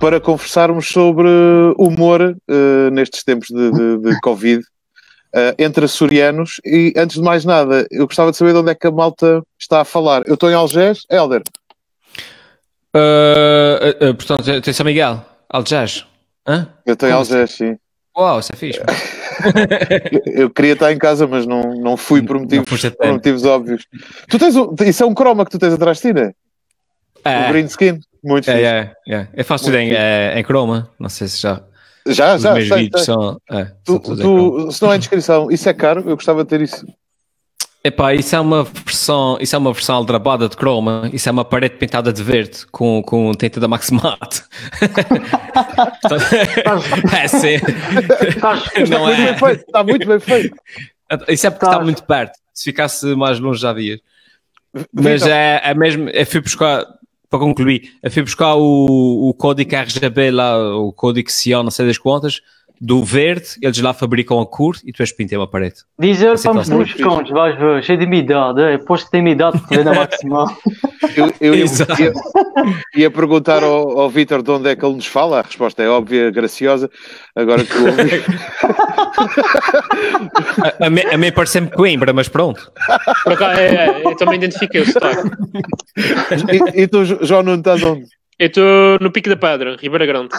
para conversarmos sobre humor uh, nestes tempos de, de, de Covid. Uh, entre açorianos e antes de mais nada, eu gostava de saber de onde é que a malta está a falar. Eu estou em Algés, Helder. Uh, portanto, tem São Miguel, Algés. Hã? Eu estou em Algés, sim. Uau, isso é fixe. eu queria estar em casa, mas não, não fui por motivos, por motivos óbvios. Tu tens um, isso é um croma que tu tens atrás de ti, né? É. Um green skin. Muito é, é, é. Eu faço tudo em, é, em croma. Não sei se já. Já, já. Os meus sei, vídeos sei. são. É, tu, são tu, se não é descrição, isso é caro? Eu gostava de ter isso. Epá, isso é uma versão, isso é uma versão aldrabada de croma, isso é uma parede pintada de verde com, com tinta da Maximat. é sim. Não é. Muito bem feito, está muito bem feito. Isso é porque está muito perto. Se ficasse mais longe já vias. Mas é, é mesmo, eu fui buscar, para concluir, fui buscar o, o código RGB lá, o código Sion, não sei das quantas, do verde, eles lá fabricam a cor e tu és pintei uma parede. Diz ele, vamos nos contos, vais ver, cheio de umidade, é, posto que tem umidade, porque na maximal. eu, eu ia, ia, ia, perguntar ao, ao Vitor de onde é que ele nos fala, a resposta é óbvia, graciosa, agora que ouvi. a, a, mim, a mim parece-me Coimbra, mas pronto. Por cá, é, é, eu também identifiquei o sotaque. E, e tu, João, não estás onde? Eu estou no Pico da Pedra, Ribeira Grande.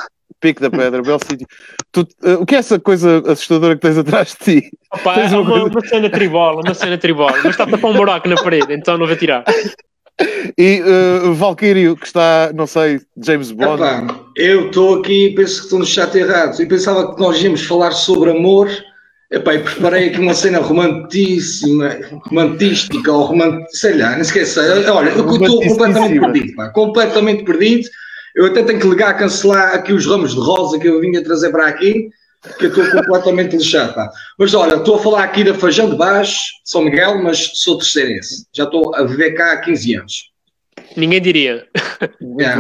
Pico da Pedra, belo sítio. Uh, o que é essa coisa assustadora que tens atrás de ti? Opa, é uma, uma, uma, cena tribola, uma cena tribola, mas está a tapar um buraco na parede, então não vou tirar. E uh, Valkyrio, que está, não sei, James Bond. Epá, eu estou aqui e penso que estou no chat errado. E pensava que nós íamos falar sobre amor. Epá, e preparei aqui uma cena romantíssima, romantística, ou romant... sei lá, não esquece. Olha, eu estou completamente perdido, pá, completamente perdido. Eu até tenho que ligar a cancelar aqui os ramos de rosa que eu vinha trazer para aqui, que eu estou completamente lixado. Pá. Mas olha, estou a falar aqui da Fajão de Baixo, São Miguel, mas sou terceirense. Já estou a viver cá há 15 anos. Ninguém diria. É.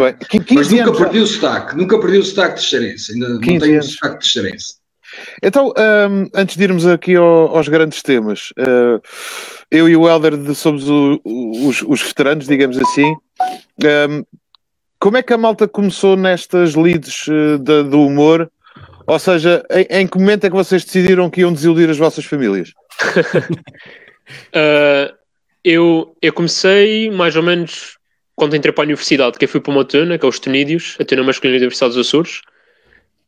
Mas nunca anos, perdi já. o sotaque, nunca perdi o sotaque terceirense. Ainda não tenho o sotaque terceirense. Então, um, antes de irmos aqui ao, aos grandes temas, uh, eu e o Helder somos o, os, os, veteranos, digamos assim. Um, como é que a malta começou nestas leads uh, de, do humor? Ou seja, em, em, que momento é que vocês decidiram que iam desiludir as vossas famílias? uh, eu, eu comecei mais ou menos quando entrei para a universidade, que eu fui para uma tuna, que é os Tunídeos, a tuna masculina da Universidade dos Açores.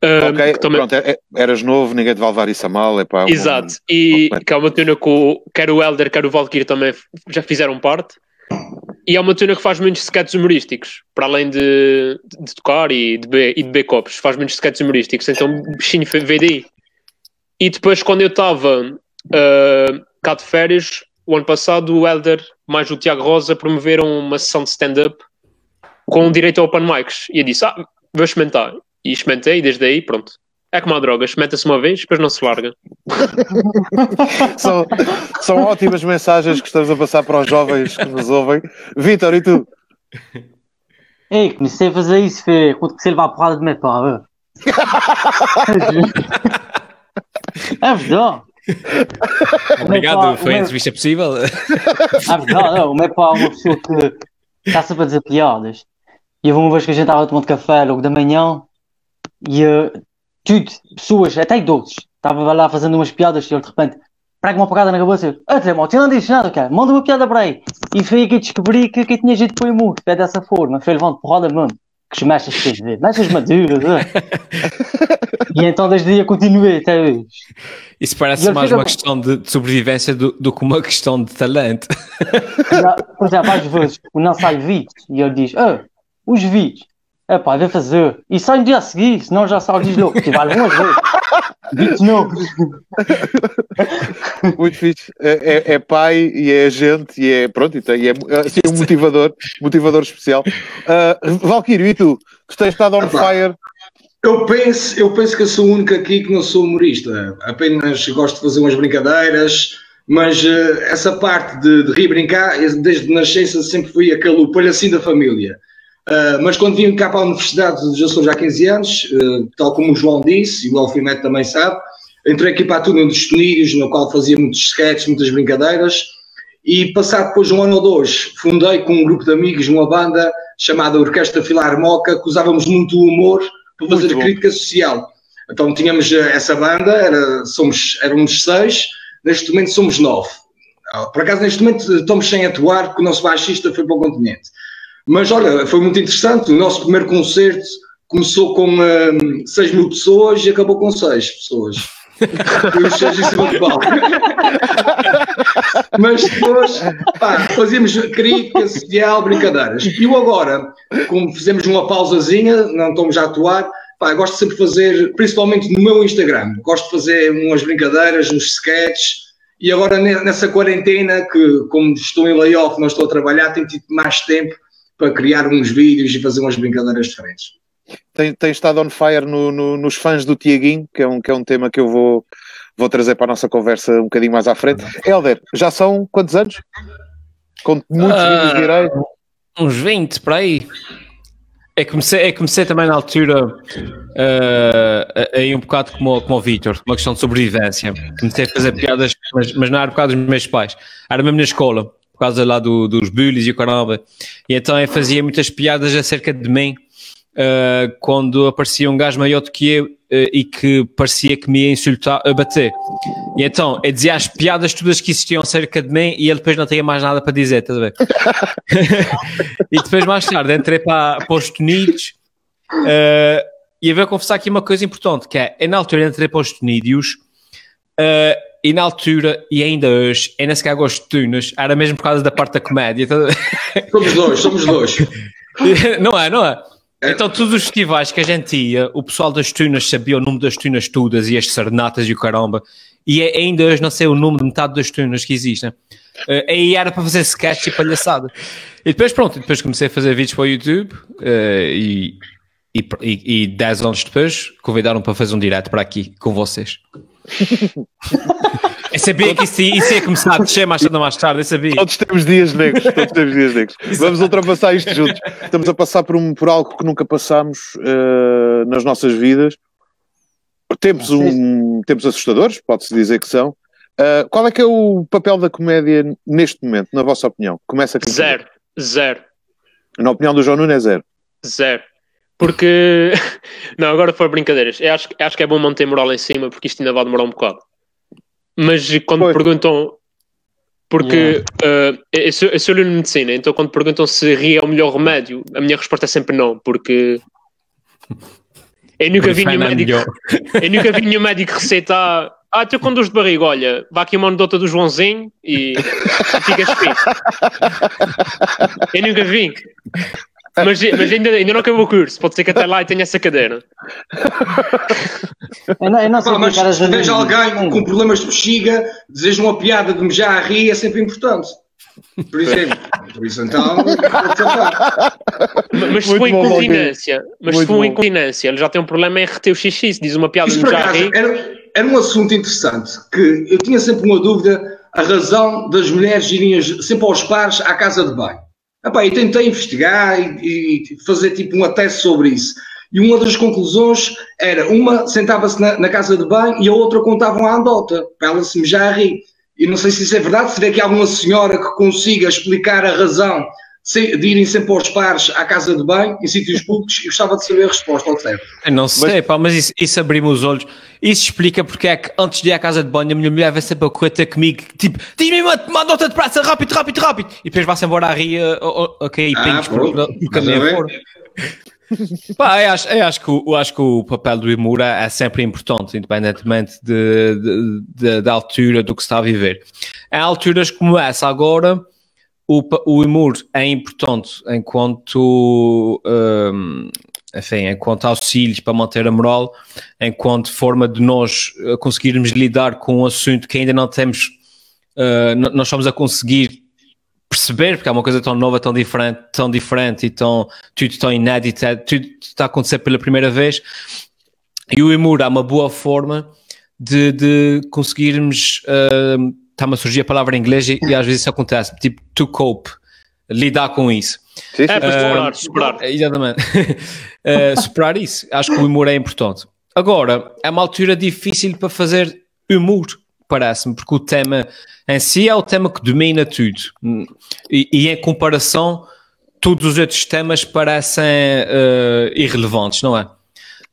Uh, ok, também... pronto, é, é, eras novo, ninguém te vai levar isso a mal. É pá, Exato, um... e que é uma tuna que o, quer o Elder, quer o Valkyrie também já fizeram parte. E é uma tuna que faz muitos sketches humorísticos, para além de, de tocar e de, beber, e de beber copos, faz muitos sketches humorísticos, então bichinho veio. E depois, quando eu estava uh, cá de férias, o ano passado, o Elder mais o Tiago Rosa promoveram uma sessão de stand-up com direito a open mics. E eu disse: Ah, vou experimentar. E experimentei, e desde aí, pronto, é como a droga, experimenta-se uma vez, depois não se larga. são, são ótimas mensagens que estamos a passar para os jovens que nos ouvem. Vitor, e tu? Ei, comecei a fazer isso, Fê, quando que você levar a porrada de meu pai. É verdade. Obrigado, foi a entrevista possível. É verdade, não, o meu pai é uma pessoa que está sempre a dizer piadas. E houve uma vez que a gente estava tomando café logo da manhã e uh, tudo, pessoas, até idosos, estava lá fazendo umas piadas e ele de repente prega uma pagada na cabeça. Ah, Tremó, tu não dizes nada, cara, manda uma piada para aí. E foi aí que eu descobri que quem tinha jeito foi o mundo, é dessa forma, foi levando porrada mesmo. Que os mechas queres ver, mechas maduras, é? E então desde aí eu continuei até hoje. Isso parece mais uma questão de, de sobrevivência do, do, que uma questão de talento. Por exemplo, às vezes o não sai vídeos e ele diz: ah, os vídeos é pá, deve fazer. E sai no dia a seguir, senão já sai diz louco, que vale umas vezes. Vídeos novos. Muito fixe. É, é, é, pai e é agente e é pronto, e, tem, e é assim, um motivador, motivador especial. Uh, Valquírio, e tu? Tu tens estado on fire. Eu penso, eu penso que eu sou o único aqui que não sou humorista. Apenas gosto de fazer umas brincadeiras, mas uh, essa parte de, de rir brincar, desde nascença sempre fui aquele palhacinho da família. Uh, mas quando vim cá para a Universidade dos Açores há 15 anos, uh, tal como o João disse, e o Alfimet também sabe, entrei aqui para a turma dos Tunírios, no qual fazia muitos sketches, muitas brincadeiras, e passado depois de um ano ou dois, fundei com um grupo de amigos uma banda chamada Orquestra Filarmoca, que usávamos muito o humor para fazer crítica social. Então tínhamos eh, essa banda, era, somos, éramos seis, neste momento somos nove. Ah, por acaso, neste momento estamos sem atuar porque o nosso baixista foi para o continente. Mas olha, foi muito interessante. O nosso primeiro concerto começou com um, 6 mil pessoas e acabou com 6 pessoas. Foi os 6 em cima do palco. Mas depois pá, fazíamos crítica social, brincadeiras. E eu agora, como fizemos uma pausazinha, não estamos a atuar, pá, gosto sempre de fazer, principalmente no meu Instagram, gosto de fazer umas brincadeiras, uns sketches. E agora nessa quarentena, que como estou em layoff, não estou a trabalhar, tenho tido mais tempo para criar uns vídeos e fazer umas brincadeiras diferentes. Tem, tem estado on fire no, no, nos fãs do Tiaguinho, que é um, que é um tema que eu vou, vou trazer para a nossa conversa um bocadinho mais à frente. Helder, já são quantos anos? Com muitos uh, vídeos direitos? Uns 20, para aí. É comecei, é comecei também na altura uh, aí um bocado como, como o Vitor, uma questão de sobrevivência. Comecei a fazer piadas, mas, mas não era por causa dos meus pais, era mesmo na escola por causa lá do, dos bullies e o caramba. E então eu fazia muitas piadas acerca de mim uh, quando aparecia um gajo maior do que eu uh, e que parecia que me ia insultar, a bater. E então eu dizia as piadas todas que existiam acerca de mim e ele depois não tinha mais nada para dizer, estás a ver? e depois mais tarde entrei para, para os Unidos uh, e eu vou confessar aqui uma coisa importante, que é, na altura entrei para os uh, e na altura, e ainda hoje, ainda sequer gosto de tunas, era mesmo por causa da parte da comédia. Então... Somos dois, somos dois. não é, não é? é? Então, todos os festivais que a gente ia, o pessoal das tunas sabia o nome das tunas todas e as sarnatas e o caramba. E é, ainda hoje não sei o nome de metade das tunas que existem. Uh, aí era para fazer sketch e palhaçada. E depois, pronto, depois comecei a fazer vídeos para o YouTube uh, e, e, e, e 10 anos depois convidaram para fazer um direto para aqui com vocês. Eu sabia que isso, isso ia começar a descer mais tarde mais tarde, eu sabia. Todos temos dias negros, todos temos dias negros. Vamos ultrapassar isto juntos. Estamos a passar por, um, por algo que nunca passámos uh, nas nossas vidas. Tempos, um, tempos assustadores, pode-se dizer que são. Uh, qual é que é o papel da comédia neste momento, na vossa opinião? Começa aqui. Zero. Zero. Na opinião do João Nunes é zero. Zero. Porque. Não, agora foi brincadeiras. Eu acho, acho que é bom manter moral em cima, porque isto ainda vai demorar um bocado. Mas quando me perguntam. Porque yeah. uh, eu, sou, eu sou de medicina, então quando perguntam se rir é o melhor remédio, a minha resposta é sempre não, porque. Eu nunca vi nenhum médico. Eu nunca vi nenhum médico receitar. Ah, com dor de barriga, olha, vá aqui uma anedota do Joãozinho e, e ficas fit. Eu nunca vi. Mas, mas ainda, ainda não acabou o curso, pode ser que até lá tenha essa cadeira. Eu não, eu não sei Pá, mas veja alguém com problemas de bexiga, deseja uma piada de me já a rir, é sempre importante. Por exemplo, por isso então. mas se for incontinência, mas se for incontinência, ele já tem um problema em reter o xixi, se diz uma piada de me já a rir. Era, era um assunto interessante que eu tinha sempre uma dúvida a razão das mulheres irem sempre aos pares à casa de banho. Epá, e tentei investigar e, e, fazer tipo uma tese sobre isso. E uma das conclusões era, uma sentava-se na, na, casa de banho e a outra contava uma andota, para ela se já a rir. E não sei se isso é verdade, se tiver aqui alguma senhora que consiga explicar a razão de irem sempre aos pares à casa de banho, em sítios públicos, e gostava de saber a resposta ao certo. não sei, mas, pá, mas isso, isso abriu-me os olhos. Isso explica porque é que antes de ir à casa de banho a minha mulher vai sempre a correr ter comigo, tipo, diz-me uma, uma nota de praça, rápido, rápido, rápido, e depois vai-se embora à ria, ok, ah, pingos por, por caminho fora. Pá, eu acho, eu acho, que, eu acho que o papel do Imura é sempre importante, independentemente de, de, de, da altura do que se está a viver. Em alturas como essa agora, o, o IMUR é importante enquanto, um, enfim, enquanto auxílios para manter a moral, enquanto forma de nós uh, conseguirmos lidar com um assunto que ainda não temos, uh, nós estamos a conseguir perceber, porque é uma coisa tão nova, tão diferente, tão diferente e tão, tudo tão inédito, é, tudo está a acontecer pela primeira vez. E o IMUR é uma boa forma de, de conseguirmos uh, está-me a surgir a palavra em inglês e, e, às vezes isso acontece, tipo to cope, lidar com isso. Sim, sim. É para superar, superar. Exatamente. uh, superar isso. Acho que o humor é importante. Agora, é uma altura difícil para fazer humor, parece-me, porque o tema em si é o tema que domina tudo. E, e em comparação, todos os outros temas parecem uh, irrelevantes, não é?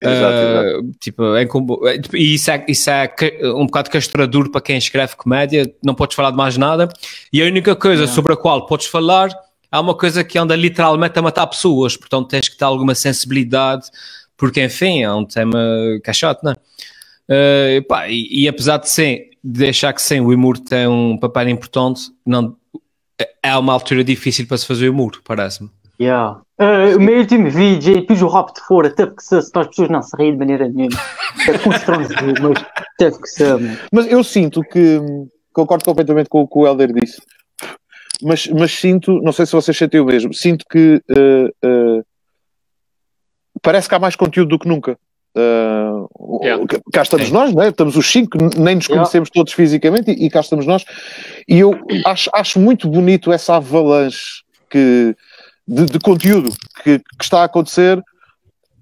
Exato, uh, tipo, é, e isso é, isso é um bocado castrador para quem escreve comédia, não podes falar de mais nada. E a única coisa sobre a qual podes falar é uma coisa que anda literalmente a matar pessoas, portanto tens que ter alguma sensibilidade, porque enfim, é um tema que é chato, não é? Uh, pá, e, e, apesar de, ser, de achar que sim, o humor tem um papel importante, não, é uma altura difícil para se fazer humor, parece-me. Yeah. Uh, o meu último vídeo é pus o rap de fora, teve que ser, para as pessoas não se rirem de maneira nenhuma. É constrangedor, mas teve que ser. Mano. Mas eu sinto que, concordo completamente com o que o Helder disse, mas, mas sinto, não sei se vocês sentem o mesmo, sinto que uh, uh, parece que há mais conteúdo do que nunca. Uh, yeah. Cá estamos Sim. nós, né? estamos os cinco, nem nos conhecemos yeah. todos fisicamente e, e, cá estamos nós. E eu acho, acho muito bonito essa avalanche que, de, de conteúdo que, que, está a acontecer,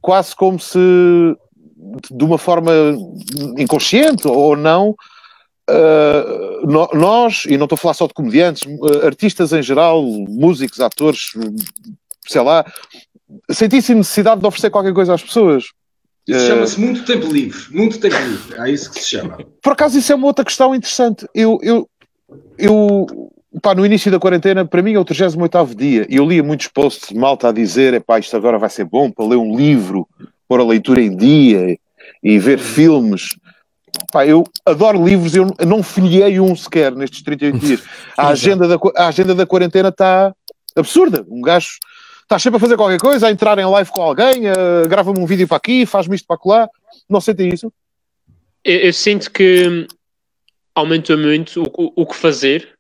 quase como se de uma forma inconsciente ou não. Uh, no, nós, e não estou a falar só de comediantes, uh, artistas em geral, músicos, atores, sei lá, sentissem necessidade de oferecer qualquer coisa às pessoas. Isso chama-se muito tempo livre, muito tempo livre, é isso que se chama. Por acaso, isso é uma outra questão interessante. Eu, eu, eu pá, no início da quarentena, para mim é o 38 dia, e eu lia muitos posts de malta a dizer: pá, isto agora vai ser bom para ler um livro, pôr a leitura em dia e ver filmes. Pá, eu adoro livros, eu não folhei um sequer nestes 38 dias. A agenda da, a agenda da quarentena está absurda. Um gajo estás sempre a fazer qualquer coisa, a entrar em live com alguém, grava-me um vídeo para aqui, faz-me isto para lá. Não sentem isso? Eu, eu, sinto que aumenta muito o, o, que fazer,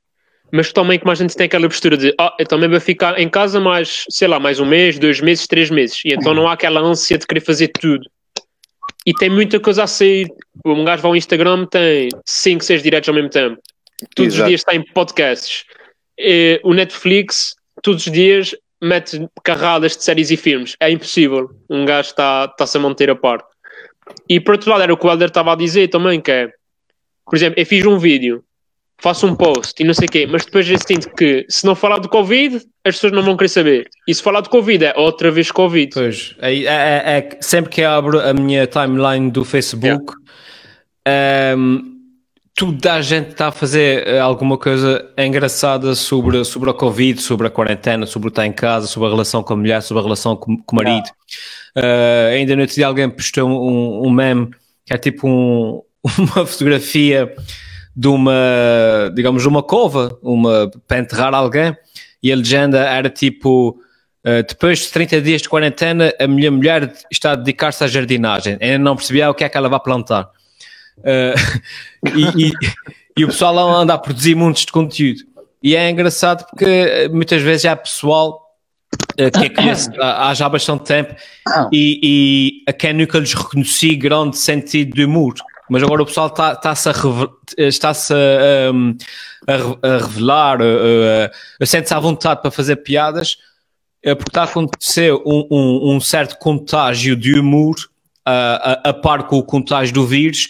mas também que mais a gente tem aquela postura de ah, eu também vou ficar em casa mais, sei lá, mais um mês, dois meses, três meses. E então não há aquela ânsia de querer fazer tudo. E tem muita coisa a sair. Um gajo vai ao Instagram, tem 5, 6 diretos ao mesmo tempo. Todos Exato. os dias tem podcasts. E, o Netflix, todos os dias, mete carradas de séries e filmes. É impossível. Um gajo está-se tá a manter a par. E por outro lado, era o que o Helder estava a dizer também, que é, por exemplo, eu fiz um vídeo, faço um post e não sei o quê, mas depois eu sinto que se não falar do Covid, as pessoas não vão querer saber. E se falar do Covid, é outra vez Covid. Pois, é, é, é, é sempre que abro a minha timeline do Facebook, yeah. um, toda a gente está a fazer eh, alguma coisa engraçada sobre, sobre a Covid, sobre a quarentena, sobre o estar em casa, sobre a relação com a mulher, sobre a relação com, com o marido. Uh, ainda no outro dia alguém postou um, um meme que é tipo um, uma fotografia de uma, digamos, uma cova, uma, para enterrar alguém, e a legenda era tipo. Uh, depois de 30 dias de quarentena, a minha mulher está a dedicar-se à jardinagem. Ainda não percebia o que é que ela vai plantar. Uh, e, e, e, o pessoal anda a produzir montes de conteúdo. E é engraçado porque muitas vezes há pessoal uh, que é conhece há, há já bastante tempo e, e a quem nunca lhes reconheci grande sentido de humor. Mas agora o pessoal está-se tá a, está -se a, um, a, a revelar, a, sente-se à vontade para fazer piadas, é porque está a acontecer um, um, um certo contágio de humor a, a, a par com o contágio do vírus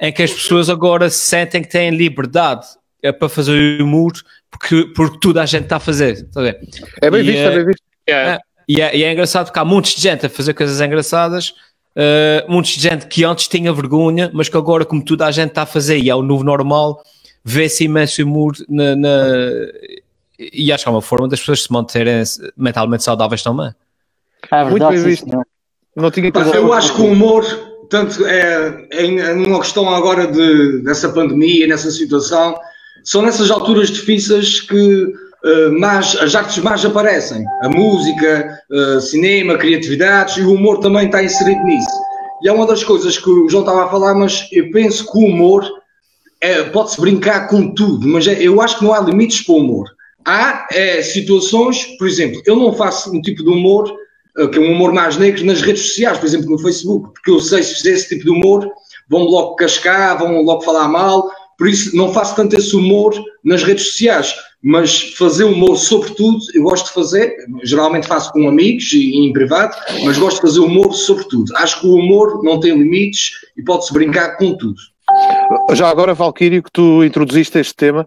em que as pessoas agora sentem que têm liberdade é para fazer humor porque, porque tudo a gente está a fazer. Está a ver? É bem e, visto, é bem visto. É, e, é, e é engraçado porque há muitos de gente a fazer coisas engraçadas, uh, muitos de gente que antes tinha vergonha, mas que agora, como tudo a gente está a fazer e é o novo normal, vê-se imenso humor na, na, e acho que é uma forma das pessoas se manterem mentalmente saudáveis também. É verdade, Muito bem visto. Não tinha eu acho que o humor Portanto, é, é uma questão agora de, dessa pandemia, nessa situação, são nessas alturas difíceis que uh, mais, as artes mais aparecem. A música, uh, cinema, criatividade e o humor também está inserido nisso. E é uma das coisas que o João estava a falar, mas eu penso que o humor é, pode-se brincar com tudo, mas é, eu acho que não há limites para o humor. Há é, situações, por exemplo, eu não faço um tipo de humor que é um humor mais negro nas redes sociais, por exemplo, no Facebook, porque eu sei se fizer esse tipo de humor, vão-me logo cascar, vão logo falar mal, por isso não faço tanto esse humor nas redes sociais, mas fazer humor sobre tudo, eu gosto de fazer, geralmente faço com amigos e em privado, mas gosto de fazer humor sobre tudo. Acho que o humor não tem limites e pode-se brincar com tudo. Já agora, Valquírio, que tu introduziste este tema,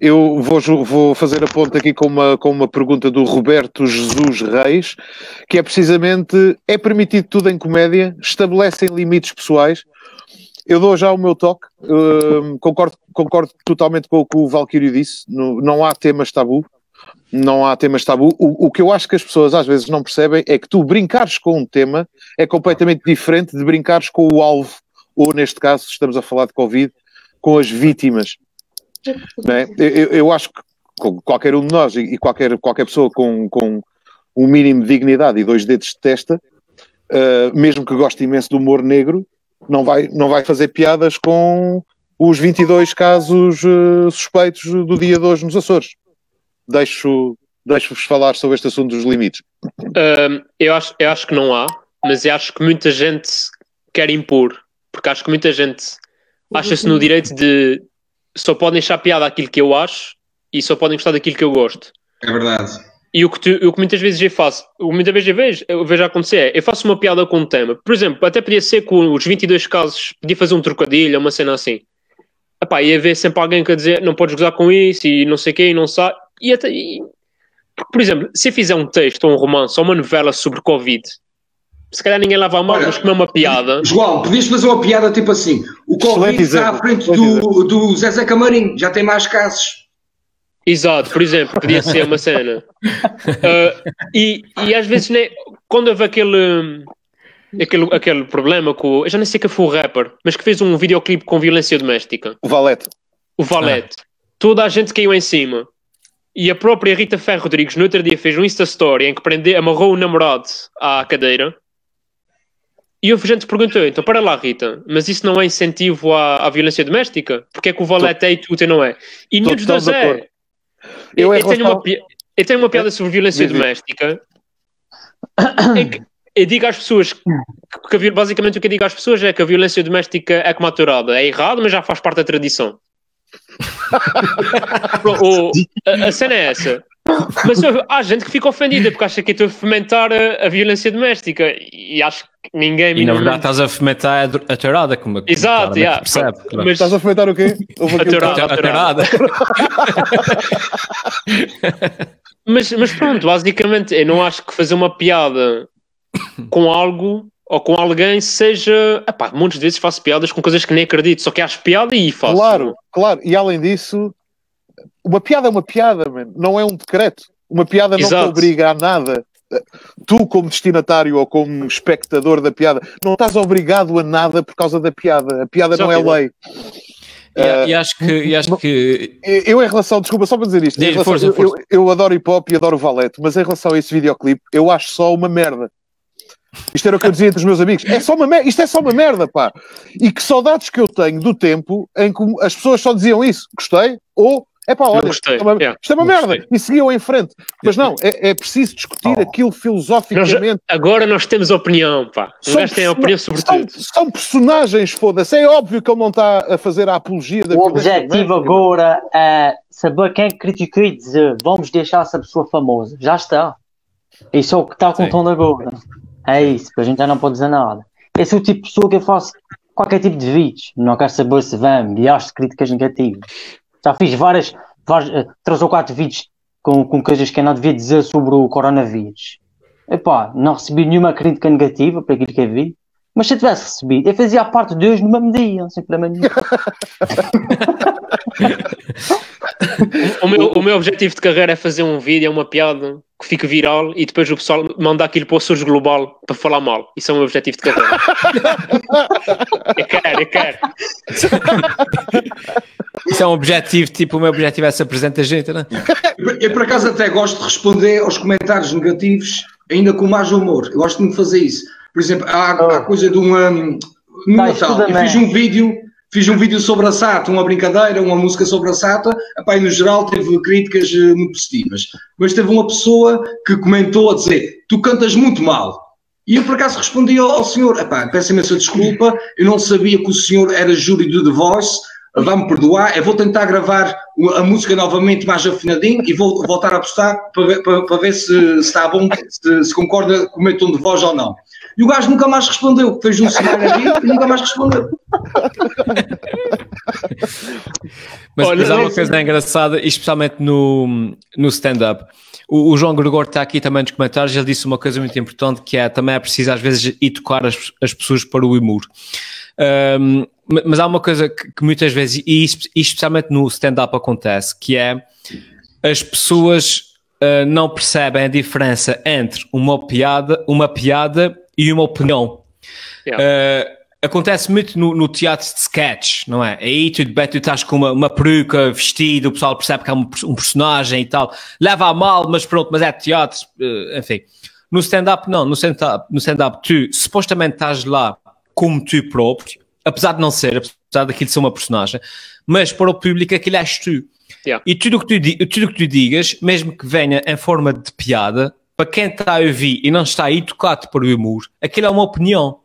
eu vou, vou fazer a ponta aqui com uma, com uma pergunta do Roberto Jesus Reis, que é precisamente: é permitido tudo em comédia? Estabelecem limites pessoais? Eu dou já o meu toque, uh, concordo, concordo totalmente com o que o Valquírio disse, no, não há temas tabu, não há temas tabu. O, o, que eu acho que as pessoas às vezes não percebem é que tu brincares com um tema é completamente diferente de brincares com o alvo ou neste caso estamos a falar de Covid, com as vítimas. É? Eu, eu, acho que qualquer um de nós e qualquer, qualquer pessoa com, com um mínimo de dignidade e dois dedos de testa, uh, mesmo que goste imenso do humor negro, não vai, não vai fazer piadas com os 22 casos uh, suspeitos do dia de hoje nos Açores. Deixo, deixo-vos falar sobre este assunto dos limites. Uh, eu, acho, eu acho que não há, mas eu acho que muita gente quer impor porque acho que muita gente acha-se no direito de só podem achar piada aquilo que eu acho e só podem gostar daquilo que eu gosto. É verdade. E o que, tu, o que muitas vezes eu faço, o que muitas vezes eu vejo, eu vejo acontecer é, eu faço uma piada com um tema. Por exemplo, até podia ser com os 22 casos, podia fazer um trocadilho, uma cena assim. Epá, ia haver sempre alguém que a dizer não podes gozar com isso e não sei o quê e não sabe. E até, e, por exemplo, se eu fizer um texto ou um romance ou uma novela sobre Covid se calhar ninguém lava a mão, mas como é uma piada. João, podias fazer uma piada tipo assim: o Covid está à frente do, do Zezé Camarim, já tem mais casos. Exato, por exemplo, podia ser uma cena. Uh, e, e às vezes, né, quando houve aquele, aquele, aquele problema com. Eu já nem sei que foi o rapper, mas que fez um videoclipe com violência doméstica. O Valete. O Valete. Ah. Toda a gente caiu em cima. E a própria Rita Ferro Rodrigues, no outro dia, fez um Insta Story em que prende, amarrou o namorado à cadeira e houve gente que perguntou, então para lá Rita, mas isso não é incentivo à, à violência doméstica? Porque é que o valete é e tu não é? E nenhum dos dois é. Eu, eu, tenho uma, eu tenho uma piada sobre violência doméstica em que eu digo às pessoas que, que, basicamente o que eu digo às pessoas é que a violência doméstica é como a tourada, é errado, mas já faz parte da tradição. o, a, a cena é essa. Mas há gente que fica ofendida porque acha que estou a fomentar a, a, violência doméstica e acho que ninguém. E na verdade estás a fomentar a, a tourada, como Exato, yeah. percebe. Claro. Mas estás a fomentar o quê? A tourada. A mas, mas pronto, basicamente, eu não acho que fazer uma piada com algo ou com alguém seja. Epá, muitas vezes faço piadas com coisas que nem acredito, só que acho piada e faço. Claro, claro, e além disso uma piada é uma piada, man. não é um decreto. Uma piada não te obriga a nada. Tu, como destinatário ou como espectador da piada, não estás obrigado a nada por causa da piada. A piada não é lei. E, uh, e, acho que, e acho que. Eu, em relação, desculpa, só para dizer isto, relação, força, força. Eu, eu, adoro hip hop e adoro valete, mas em relação a esse videoclipe, eu acho só uma merda. Isto era o que eu dizia entre os meus amigos. É só uma merda, isto é só uma merda, pá. E que saudades que eu tenho do tempo em que as pessoas só diziam isso, gostei, ou é pá, olha, isto é uma, yeah, isto é uma merda. E seguiam em frente. Mas não, é, é preciso discutir oh. aquilo filosoficamente. Nós, agora nós temos opinião, pá. Um gajo tem opinião sobre são, tudo. São personagens, foda-se. É óbvio que ele não está a fazer a apologia da O objetivo agora é saber quem criticou e dizer vamos deixar essa pessoa famosa. Já está. Isso é o que está contando agora. É isso, a gente já não pode dizer nada. Esse é o tipo de pessoa que eu faço qualquer tipo de vídeos. Não quero saber se vem milhares de críticas negativas. Já fiz várias, várias eh, três ou quatro vídeos com, com coisas que eu não devia dizer sobre o coronavírus. Epá, não recebi nenhuma crítica negativa para aquilo que eu vi. Mas se eu tivesse recebido, eu fazia a parte de hoje no mesmo dia, sem problema nenhum. o, meu, o meu objetivo de carreira é fazer um vídeo, é uma piada que fique viral e depois o pessoal manda aquilo para o Surge Global para falar mal. Isso é o meu objetivo de carreira. eu quero, eu quero. Isso é um objetivo, tipo, o meu objetivo é ser presente a gente, não é? Eu, por acaso, até gosto de responder aos comentários negativos, ainda com mais humor. Eu gosto muito de fazer isso. Por exemplo, há, oh. há coisa de um. Um, no tá, Natal, eu fiz um vídeo Fiz um vídeo sobre a SATA, uma brincadeira, uma música sobre a SATA, epá, e no geral teve críticas uh, muito positivas. Mas teve uma pessoa que comentou a dizer: Tu cantas muito mal. E eu por acaso respondi ao, ao senhor: peço imensa desculpa, eu não sabia que o senhor era júri do The Voice, vá-me perdoar, eu vou tentar gravar a música novamente mais afinadinho e vou voltar a postar para ver, para, para ver se, se, está bom, se, se, concorda com o meu tom de voz ou não. E o gajo nunca mais respondeu, fez um cenário ali e nunca mais respondeu. mas, Olha, mas há uma coisa engraçada, especialmente no, no stand-up. O, o, João Gregor está aqui também nos comentários, ele disse uma coisa muito importante que é também é preciso às vezes ir tocar as, as pessoas para o humor. Um, mas há uma coisa que, que muitas vezes, e especialmente no stand-up acontece, que é as pessoas uh, não percebem a diferença entre uma piada, uma piada e uma opinião. Yeah. Uh, acontece muito no, no, teatro de sketch, não é? Aí tu, bem, tu estás com uma, uma peruca, vestido, o pessoal percebe que é um, um personagem e tal. Leva a mal, mas pronto, mas é teatro, uh, enfim. No stand-up, não. No stand-up, no stand-up, tu supostamente estás lá como tu próprio, apesar de não ser, apesar daquilo ser uma personagem, mas para o público aquilo és tu. Yeah. E tudo o que tu, tudo que tu digas, mesmo que venha em forma de piada, para quem está a ouvir e não está tocado por o humor, aquilo é uma opinião.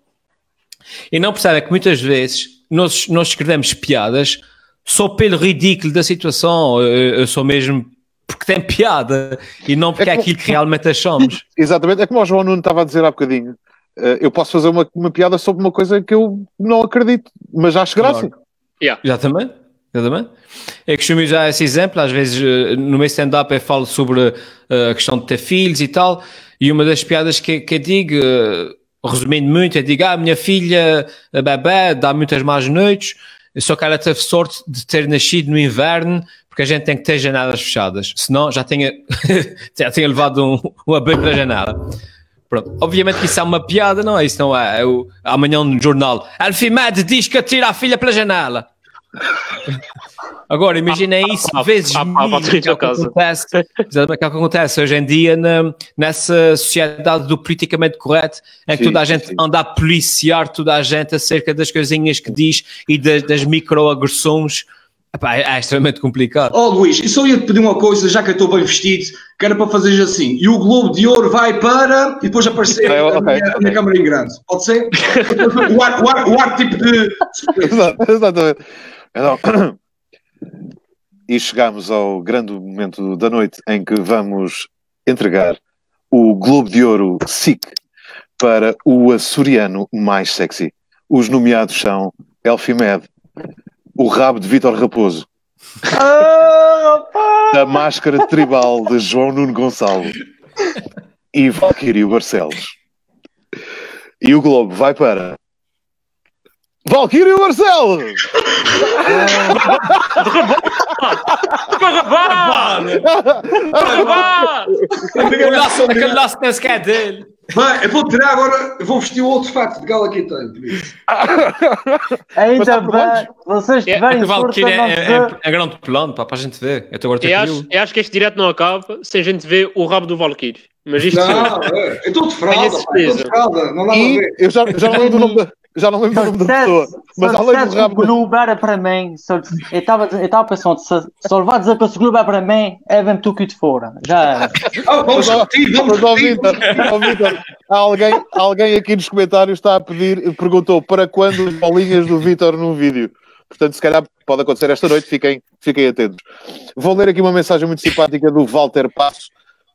E não percebe que muitas vezes nós, nós escrevemos piadas só pelo ridículo da situação, eu sou mesmo porque tem piada e não porque é, como... aquilo que realmente achamos. Exatamente, é como o João Nuno estava a dizer há bocadinho. Eh, eu posso fazer uma, uma piada sobre uma coisa que eu não acredito, mas acho graça. Claro. Yeah. Exatamente. Exatamente. É que costumo usar esse exemplo, às vezes eh, no meu stand-up eu falo sobre eh, a questão de ter filhos e tal, e uma das piadas que, que eu digo, resumindo muito, eu digo, ah, minha filha, a bebê, dá muitas más noites, só que ela teve sorte de ter nascido no inverno, porque a gente tem que ter janelas fechadas, senão já tinha, já tinha levado um, um abelho da janela. Pronto. Obviamente que isso é uma piada, não é? Isso não é. é o, amanhã no jornal. Alfimed diz que atira a filha pela janela. Agora, imaginem isso vezes ah, mil, que, é que acontece, é que acontece hoje em dia na, nessa sociedade do politicamente correto, em que sim, toda a gente sim. anda a policiar toda a gente acerca das coisinhas que diz e das, das microagressões Epá, é, é extremamente complicado. Oh Luís, e só ia te pedir uma coisa, já que eu estou bem vestido, que era para fazeres assim. E o Globo de Ouro vai para. E depois aparecer okay, a, minha, okay. a minha câmera em grande. Pode ser? o, ar, o, ar, o ar tipo de. Exatamente. Então, e chegamos ao grande momento da noite em que vamos entregar o Globo de Ouro SIC para o açoriano mais sexy. Os nomeados são Elfimed, o rabo de Vitor Raposo. a máscara tribal de João Nuno Gonçalo e Valquírio Barcelos. E o Globo vai para Valquírio Barcelos! Aquele laço na sequer dele. Bem, eu vou tirar agora, eu vou vestir o outro facto de gala que tenho, por isso. Ainda bem, vocês é, tiverem é, sorte é, é, é, é grande plano, pá, para a gente ver. Eu, agora eu, acho, eu acho que este direto não acaba sem a gente ver o rabo do Valkyrie. Mas isto não, é, eu estou de fralda, estou de fralda, não dá e ver. Eu já, já não lembro do nome da, já não lembro o nome da pessoa, mas além do rabo... o Globo era para mim, eu estava pensando, se, se levar a o Globo é para mim, é bem tu que te fora, já era. oh, vamos repetir, vamos repetir. alguém, alguém aqui nos comentários está a pedir, perguntou para quando as bolinhas do Vitor num vídeo. Portanto, se calhar pode acontecer esta noite, fiquem, fiquem atentos. Vou ler aqui uma mensagem muito simpática do Walter Passo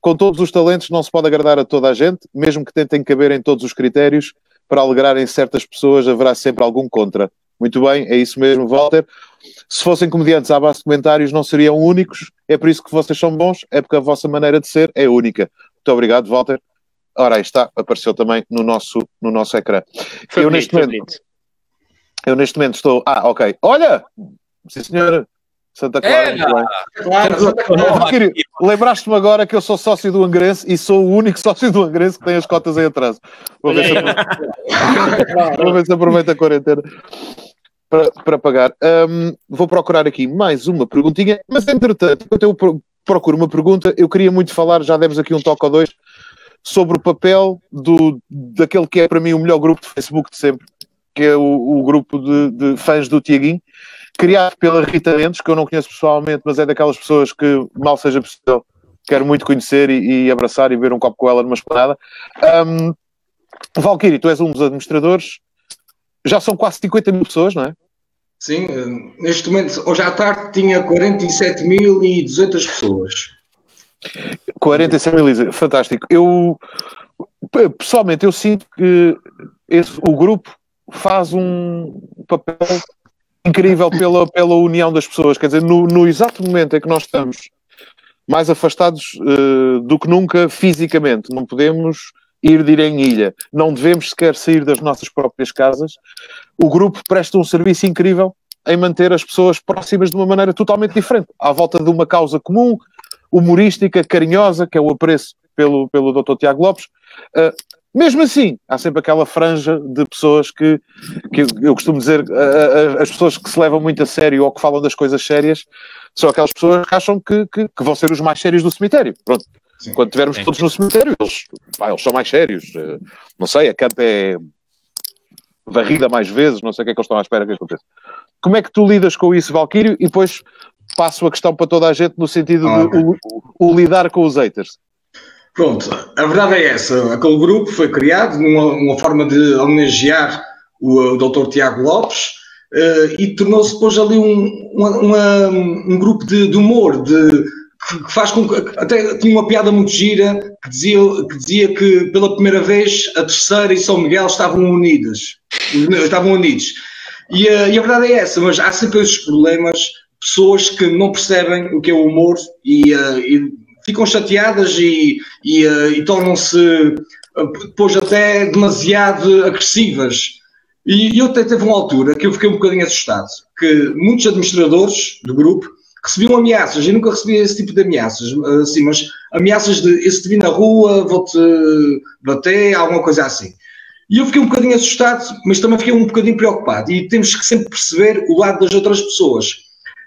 com todos os talentos não se pode agradar a toda a gente, mesmo que tentem caber em todos os critérios, para alegrarem certas pessoas haverá sempre algum contra. Muito bem, é isso mesmo, Walter. Se fossem comediantes à base de comentários, não seriam únicos. É por isso que vocês são bons, é porque a vossa maneira de ser é única. Muito obrigado, Walter. Ora, aí está, apareceu também no nosso, no nosso ecrã. Foi eu, bonito, neste momento, eu neste momento estou. Ah, ok. Olha! Sim, senhora. Santa Clara, muito bem. Claro, Santa Clara. Lembraste-me agora que eu sou sócio do Angrense e sou o único sócio do Angrense que tem as cotas em atraso. Vou ver, se aproveita, Vou ver se aproveita a quarentena para, para pagar. Um, vou procurar aqui mais uma perguntinha, mas entretanto, enquanto eu procuro uma pergunta, eu queria muito falar, já demos aqui um toque ou dois, sobre o papel do, daquele que é para mim o melhor grupo de Facebook de sempre, que é o, o grupo de, de fãs do Tiaguinho criado pela Rita Mendes, que eu não conheço pessoalmente, mas é daquelas pessoas que, mal seja possível, quero muito conhecer e, e abraçar e beber um copo com ela numa esplanada. Um, Valkyrie, tu és um dos administradores, já são quase 50 mil pessoas, não é? Sim, neste momento, hoje à tarde tinha 47.200 pessoas. 47 mil, fantástico. Eu, pessoalmente, eu sinto que esse, o grupo faz um, papel incrível pela, pela união das pessoas. Quer dizer, no, no exato momento em que nós estamos mais afastados uh, do que nunca fisicamente, não podemos ir de ir em ilha, não devemos sequer sair das nossas próprias casas, o grupo presta um serviço incrível em manter as pessoas próximas de uma maneira totalmente diferente, à volta de uma causa comum, humorística, carinhosa, que é o apreço pelo, pelo Dr. Tiago Lopes. Uh, mesmo assim, há sempre aquela franja de pessoas que, que eu costumo dizer, as pessoas que se levam muito a sério ou que falam das coisas sérias, são aquelas pessoas que acham que, que, que vão ser os mais sérios do cemitério. Pronto. Sim. Quando estivermos todos no cemitério, eles, pá, eles são mais sérios. Uh, não sei, a canta é varrida mais vezes, não sei o que é que eles estão à espera que aconteça. Como é que tu lidas com isso, Valkyrio? E depois passo a questão para toda a gente no sentido ah, de o, o, o, lidar com os haters. Pronto, a verdade é essa. Aquele grupo foi criado numa, numa forma de homenagear o, o Dr. Tiago Lopes uh, e tornou-se depois ali um, uma, uma, um grupo de, de humor, de, que faz com que até tinha uma piada muito gira que dizia, que dizia que pela primeira vez a terceira e São Miguel estavam unidas estavam unidos e, uh, e, a verdade é essa, mas há sempre esses problemas pessoas que não percebem o que é o humor e, uh, e ficam chateadas e, e, uh, e tornam-se depois até demasiado agressivas. E eu até teve uma altura que eu fiquei um bocadinho assustado, que muitos administradores do grupo recebiam ameaças, eu nunca recebi esse tipo de ameaças, assim, mas ameaças de esse te vi na rua, vou-te bater, alguma coisa assim. E eu fiquei um bocadinho assustado, mas também fiquei um bocadinho preocupado. E temos que sempre perceber o lado das outras pessoas.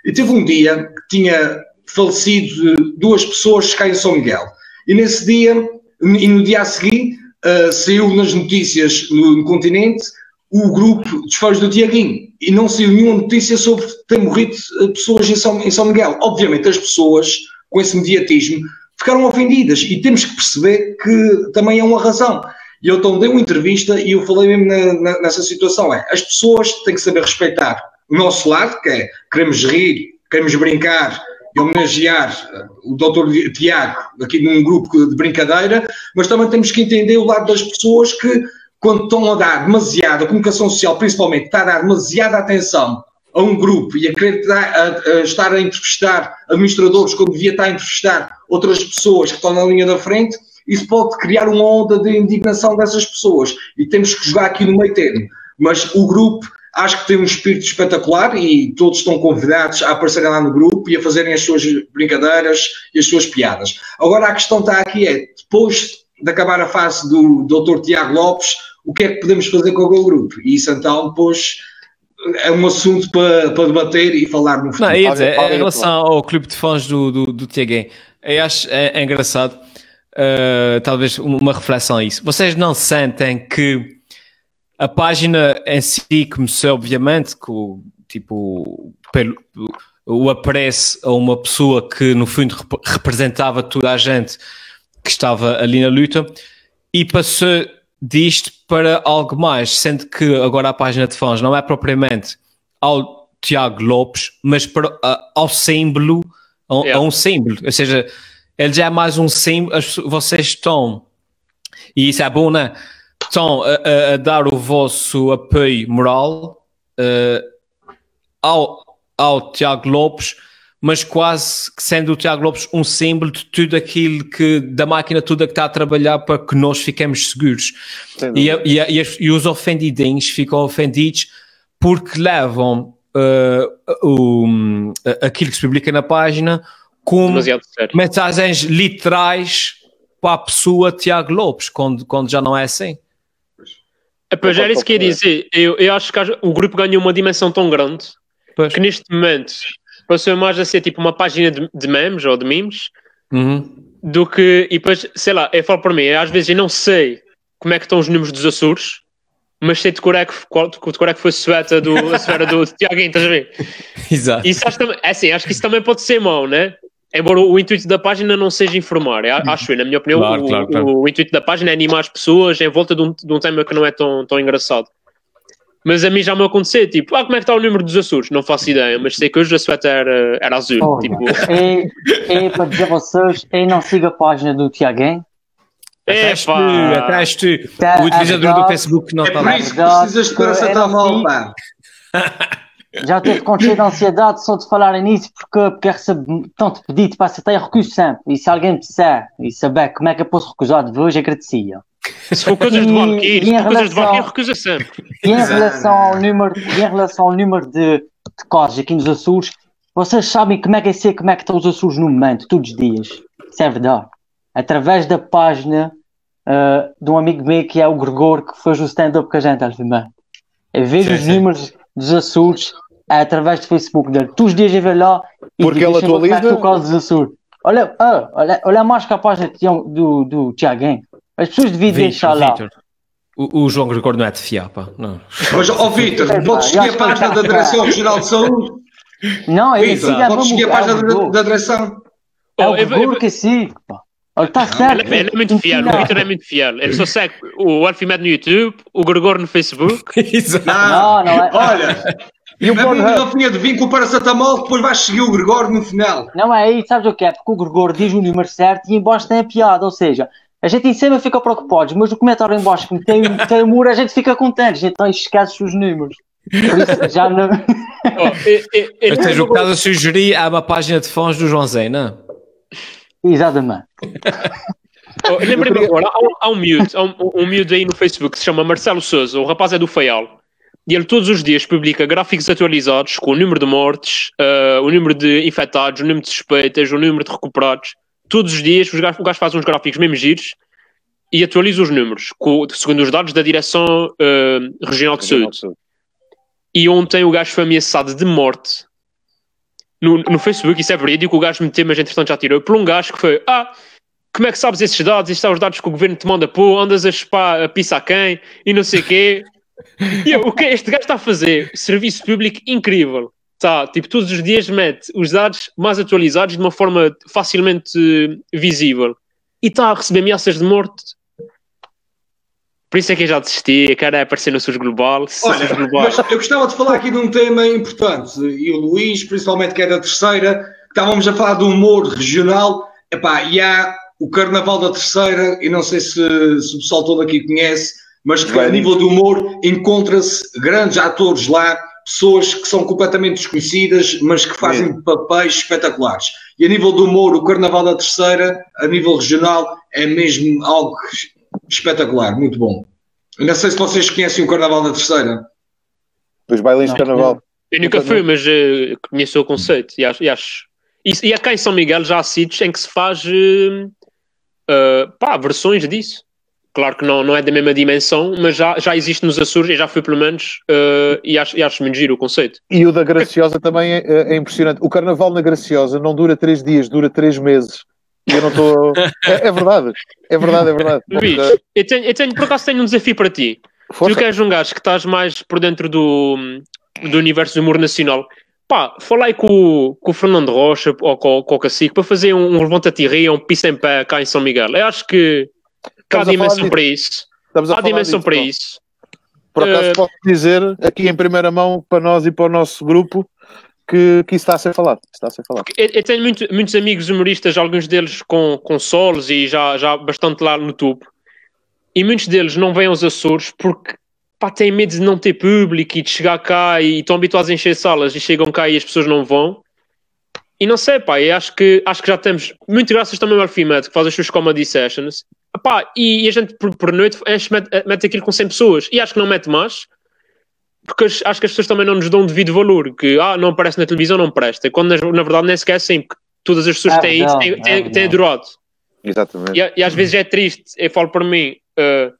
E teve um dia que tinha falecido duas pessoas cá em São Miguel. E nesse dia, e no dia a seguir, uh, saiu nas notícias no, no continente o grupo Desfeios do Tiaguinho e não saiu nenhuma notícia sobre ter morrido eh, pessoas em São, em São Miguel. Obviamente, as pessoas, com esse mediatismo, ficaram ofendidas e temos que perceber que também é uma razão. E eu então dei uma entrevista e eu falei mesmo na, na, nessa situação: é as pessoas têm que saber respeitar o nosso lado, que é queremos rir, queremos brincar e homenagear o Dr. Tiago aqui num grupo de brincadeira, mas também temos que entender o lado das pessoas que quando estão a dar demasiada, a comunicação social principalmente, está a dar demasiada atenção a um grupo e a querer estar a entrevistar administradores quando devia estar a entrevistar outras pessoas que estão na linha da frente, isso pode criar uma onda de indignação dessas pessoas e temos que jogar aqui no meio termo. Mas o grupo acho que tem um espírito espetacular e todos estão convidados a aparecerem lá no grupo e a fazerem as suas brincadeiras e as suas piadas. Agora a questão está aqui é, depois de acabar a fase do Dr. Tiago Lopes, o que é que podemos fazer com o grupo? E isso então depois é um assunto para, para debater e falar no futuro. Não, ia dizer, em relação ao clube de fãs do, do, do Tiaguém, eu acho é, é engraçado, uh, talvez uma reflexão a isso. Vocês não sentem que a página em si começou, obviamente, com tipo, pelo, o apreço a uma pessoa que no fundo representava toda a gente que estava ali na luta e passou disto para algo mais, sendo que agora a página de fãs não é propriamente ao Tiago Lopes, mas para, ao símbolo, a, yeah. a, um símbolo, ou seja, ele já é mais um símbolo, vocês estão, e isso é bom, né? Estão a, a, a dar o vosso apoio moral uh, ao, ao Tiago Lopes, mas quase sendo o Tiago Lopes um símbolo de tudo aquilo que, da máquina toda que está a trabalhar para que nós fiquemos seguros. E, e, e, e, os ofendidinhos ficam ofendidos porque levam uh, um, aquilo que se publica na página como mensagens literais para a pessoa Tiago Lopes, quando, quando já não é assim. É, pois era isso que ia dizer. Eu, eu acho que o grupo ganhou uma dimensão tão grande pois. que neste momento passou mais a ser tipo uma página de, de memes ou de memes uhum. do que. E depois, sei lá, eu falo para mim, às vezes eu não sei como é que estão os números dos Açores, mas sei de cor é que, de cor é que foi a sueta do, a sueta do Tiaguinho, estás a ver? Exato. Isso acho, também, é assim, acho que isso também pode ser mau, né? Embora o, intuito da página não seja informar, é, acho eu, na minha opinião, claro, o, claro, claro. O, o, intuito da página é animar as pessoas em volta de um, de um tema que não é tão, tão engraçado. Mas a mim já me aconteceu, tipo, ah, como é que está o número dos Açores? Não faço ideia, mas sei que hoje a sueta era, era azul. Oh, tipo... é, é para dizer a vocês, eu não sigo a página do Tiaguém. É, pá. Atrás tu, o utilizador do Facebook não está lá. É por isso que precisas de coração tão mal, pá. Já teve contido de ansiedade só de falarem nisso porque, porque recebo tanto pedido para aceitar e recuso sempre. E se alguém me disser e saber como é que eu posso recusar de vez, agradecia. Se for coisas de Valkyrie, se for coisas de Valkyrie, recusa sempre. E em relação ao número, em relação ao número de, de casos aqui nos Açores, vocês sabem como é que é ser, como é que estão os Açores no momento, todos os dias. Isso é verdade. Através da página uh, de um amigo meu que é o Gregor, que fez o stand-up com a gente, Alfimã. Eu vejo Sim, os sim. números dos Açores é através do Facebook dele. Todos os dias eu vou lá e Porque ele é atualiza? o caso dos Açores. Olha, ah, olha, olha mais que a página do, do, do Tiaguinho. As pessoas deviam deixar lá. O, o João Gregor não é de fiar, pá. Não. Mas, ó Vitor, É, podes seguir a página da. Direção Regional de Saúde? Não, ele Vitor, siga podes seguir a página da, Gregor. da Direção? É o Oh, Gregor que siga, pá. Ele está certo. Ele, ele é muito fiel, o Vitor é muito fiel. Ele só segue o Alfimed no YouTube, o Gregor no Facebook. Exato. Não, não é. Olha, E o a Pornhub? de vir com o paracetamol, depois vais seguir o Gregório no final. Não é aí, sabes o que é? Porque o Gregor diz o número certo e embaixo tem a piada, ou seja, a gente em cima fica preocupado, mas o comentário embaixo que tem, tem humor, a gente fica contente, a gente não esquece os números. Por isso, já não... Oh, e- e- e- Ou seja, o que estás a sugerir é uma página de fãs do João Zé, não? Exatamente. oh, Lembrei-me agora, há um, há um miúdo, há um, um miúdo aí no Facebook que se chama Marcelo Souza, o rapaz é do Faial. E ele todos os dias publica gráficos atualizados com o número de mortes, ah, o número de infectados, o número de suspeitas, o número de recuperados. Todos os dias os gajos- o gajo faz uns gráficos mesmo giros e atualiza os números, com- segundo os dados da Direção ah, Regional de Saúde. E ontem o gajo foi ameaçado de morte no, no Facebook, isso é verídico, o gajo meteu, mas entretanto já tirou, por um gajo que foi, ah, como é que sabes esses dados? Estes são os dados que o governo te manda pôr, andas a chupar a pizza a quem? E não sei o quê. E eu, o que este gajo está a fazer? Serviço público incrível. Tá, tipo, todos os dias mete os dados mais atualizados de uma forma facilmente eh, visível. E está a receber ameaças de morte. Por isso é que eu já desisti, cara, é aparecer no SUS Global. SUS Olha, Global. mas eu gostava de falar aqui de um tema importante, e o Luís, principalmente que é da terceira, que estávamos a falar do humor regional, epá, e há o Carnaval da Terceira, e não sei se, se o pessoal todo aqui conhece, mas que a nível de humor encontra-se grandes atores lá, pessoas que são completamente desconhecidas, mas que fazem papéis espetaculares. E a nível do humor, o Carnaval da Terceira, a nível regional, é mesmo algo espetacular, muito bom. Não sei se vocês conhecem o Carnaval da Terceira. Os bailins de Não, carnaval. Eu nunca fui, mas eh, conheço o conceito e acho. E, acho. E, e cá em São Miguel já há sítios em que se faz eh, pá, versões disso. Claro que não, não é da mesma dimensão, mas já, já existe nos Açores, e já fui pelo menos, eh, e, acho, e acho muito giro o conceito. E o da Graciosa também é, é impressionante. O carnaval na Graciosa não dura três dias, dura três meses. E eu não estou. É, é verdade. É verdade, é verdade. Luís, eu tenho, eu tenho, por acaso tenho um desafio para ti. Força. Tu que és um gajo que estás mais por dentro do, do universo do humor nacional, pá, fala aí com, o- com o Fernando Rocha ou com, com o Cacique para fazer um, um levanta-tirria, um pisa em pé cá em São Miguel. Eu acho que há a falar dimensão para isso. Há dimensão disso, para não. isso. Por acaso Eh, posso dizer aqui em primeira mão para nós e para o nosso grupo que, que isso está a ser falado. Está a ser falado. Eu, eu tenho muito- muitos amigos humoristas, alguns deles com, com solos e já, já bastante lá no topo. E muitos deles não vêm aos Açores porque pá, têm medo de não ter público e de chegar cá e estão habituados a encher salas e chegam cá e as pessoas não vão. E não sei, pá, eu acho que, acho que já temos, muito graças também ao Alfimed, que faz as suas comedy sessions. Pá, e, e a gente por, por noite enche, mete, mete aquilo com 100 pessoas e acho que não mete mais porque as- acho que as pessoas também não nos dão devido valor, que ah, não aparece na televisão, não presta. Quando na, na verdade nem sequer é assim, porque todas as pessoas É têm isso, têm, verdade, têm, é adorado. Exatamente. E, e às vezes é triste, eu falo por mim, uh,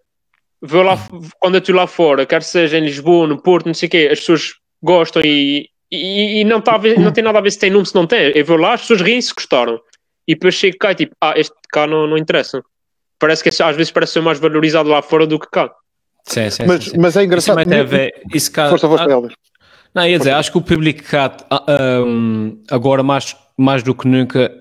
vou lá, quando eu estou lá fora, quer seja em Lisboa, no Porto, não sei o quê, as pessoas gostam e, e, e não, tá ver- não tem nada a ver se tem nome, se não tem. Eu vou lá, as pessoas riem se gostaram. E depois chego cá e tipo, ah, este cá não, não interessa. Parece que às vezes parece ser mais valorizado lá fora do que cá. Sim, sim, Mas, sim, mas é Isso engraçado. a ver. Isso cá, Força, força, ah. Não, ia dizer, acho que o público cá, ah, um, agora mais, mais do que nunca,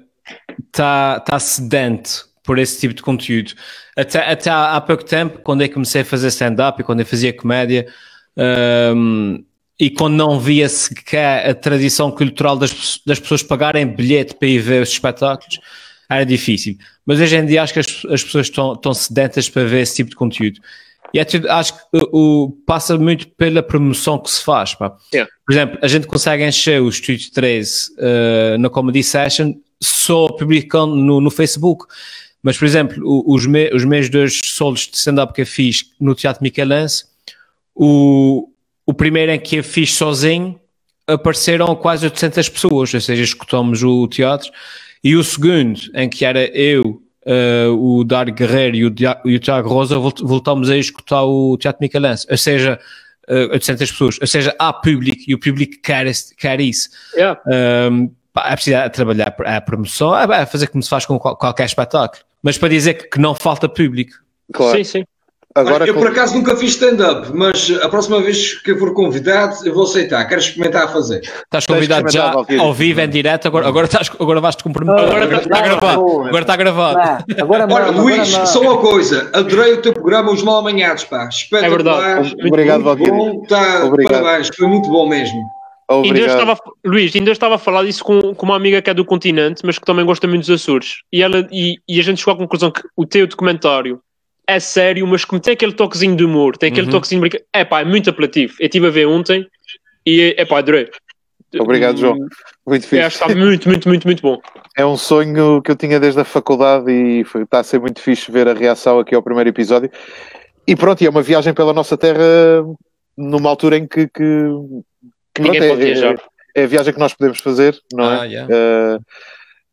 está tá sedente por esse tipo de conteúdo. Até, até há, pouco tempo, quando eu comecei a fazer stand-up e quando eu fazia comédia, um, e quando não via sequer a tradição cultural das, das pessoas pagarem bilhete para ir ver os espetáculos, era difícil. Mas hoje em dia acho que as, as pessoas estão, estão sedentas para ver esse tipo de conteúdo. E é tudo, acho que o, o, passa muito pela promoção que se faz. Pá. Yeah. Por exemplo, a gente consegue encher o Estúdio 13 uh, na Comedy Session só publicando no, no Facebook. Mas, por exemplo, os, me, os meus dois solos de stand-up que eu fiz no Teatro Michelense, o, o primeiro em que eu fiz sozinho, apareceram quase 800 pessoas, ou seja, escutamos o teatro. E o segundo, em que era eu, uh, o Dar Guerreiro e o, e o Tiago Rosa, voltamos a escutar o Teatro Michelense. Ou seja, uh, 800 pessoas. Ou seja, há público e o público quer, quer isso. Yeah. Um, é preciso trabalhar a promoção, é fazer como se faz com qualquer espetáculo. Mas para dizer que não falta público. Claro. Sim, sim. Agora, eu, por acaso, nunca fiz stand-up, mas a próxima vez que eu for convidado, eu vou aceitar. Quero experimentar a fazer. Estás convidado já ao vivo, em direto, agora, agora, estás, agora vais-te comprometer. Agora, agora, está gravado. Agora está gravado. Agora, Ora, Luís, só uma coisa. Adorei o teu programa, Os Mal Amanhados, pá. Espetacular. É Obrigado, Valquírio. Tá, Parabéns, foi muito bom mesmo. Ainda estava, Luís, ainda estava a falar disso com, com uma amiga que é do continente, mas que também gosta muito dos Açores. E, ela, e, e a gente chegou à conclusão que o teu documentário é sério, mas como tem aquele toquezinho de humor, tem aquele uhum. toquezinho de É pá, é muito apelativo. Eu estive a ver ontem e é pá, adorei. Obrigado, João. Muito fixe. É, está muito, muito, muito, muito bom. É um sonho que eu tinha desde a faculdade e foi, está a ser muito fixe ver a reação aqui ao primeiro episódio. E pronto, e é uma viagem pela nossa terra numa altura em que. que, que ninguém pronto, pode é, viajar. É, é, a viagem que nós podemos fazer, não é? ah, é? Yeah. Uh,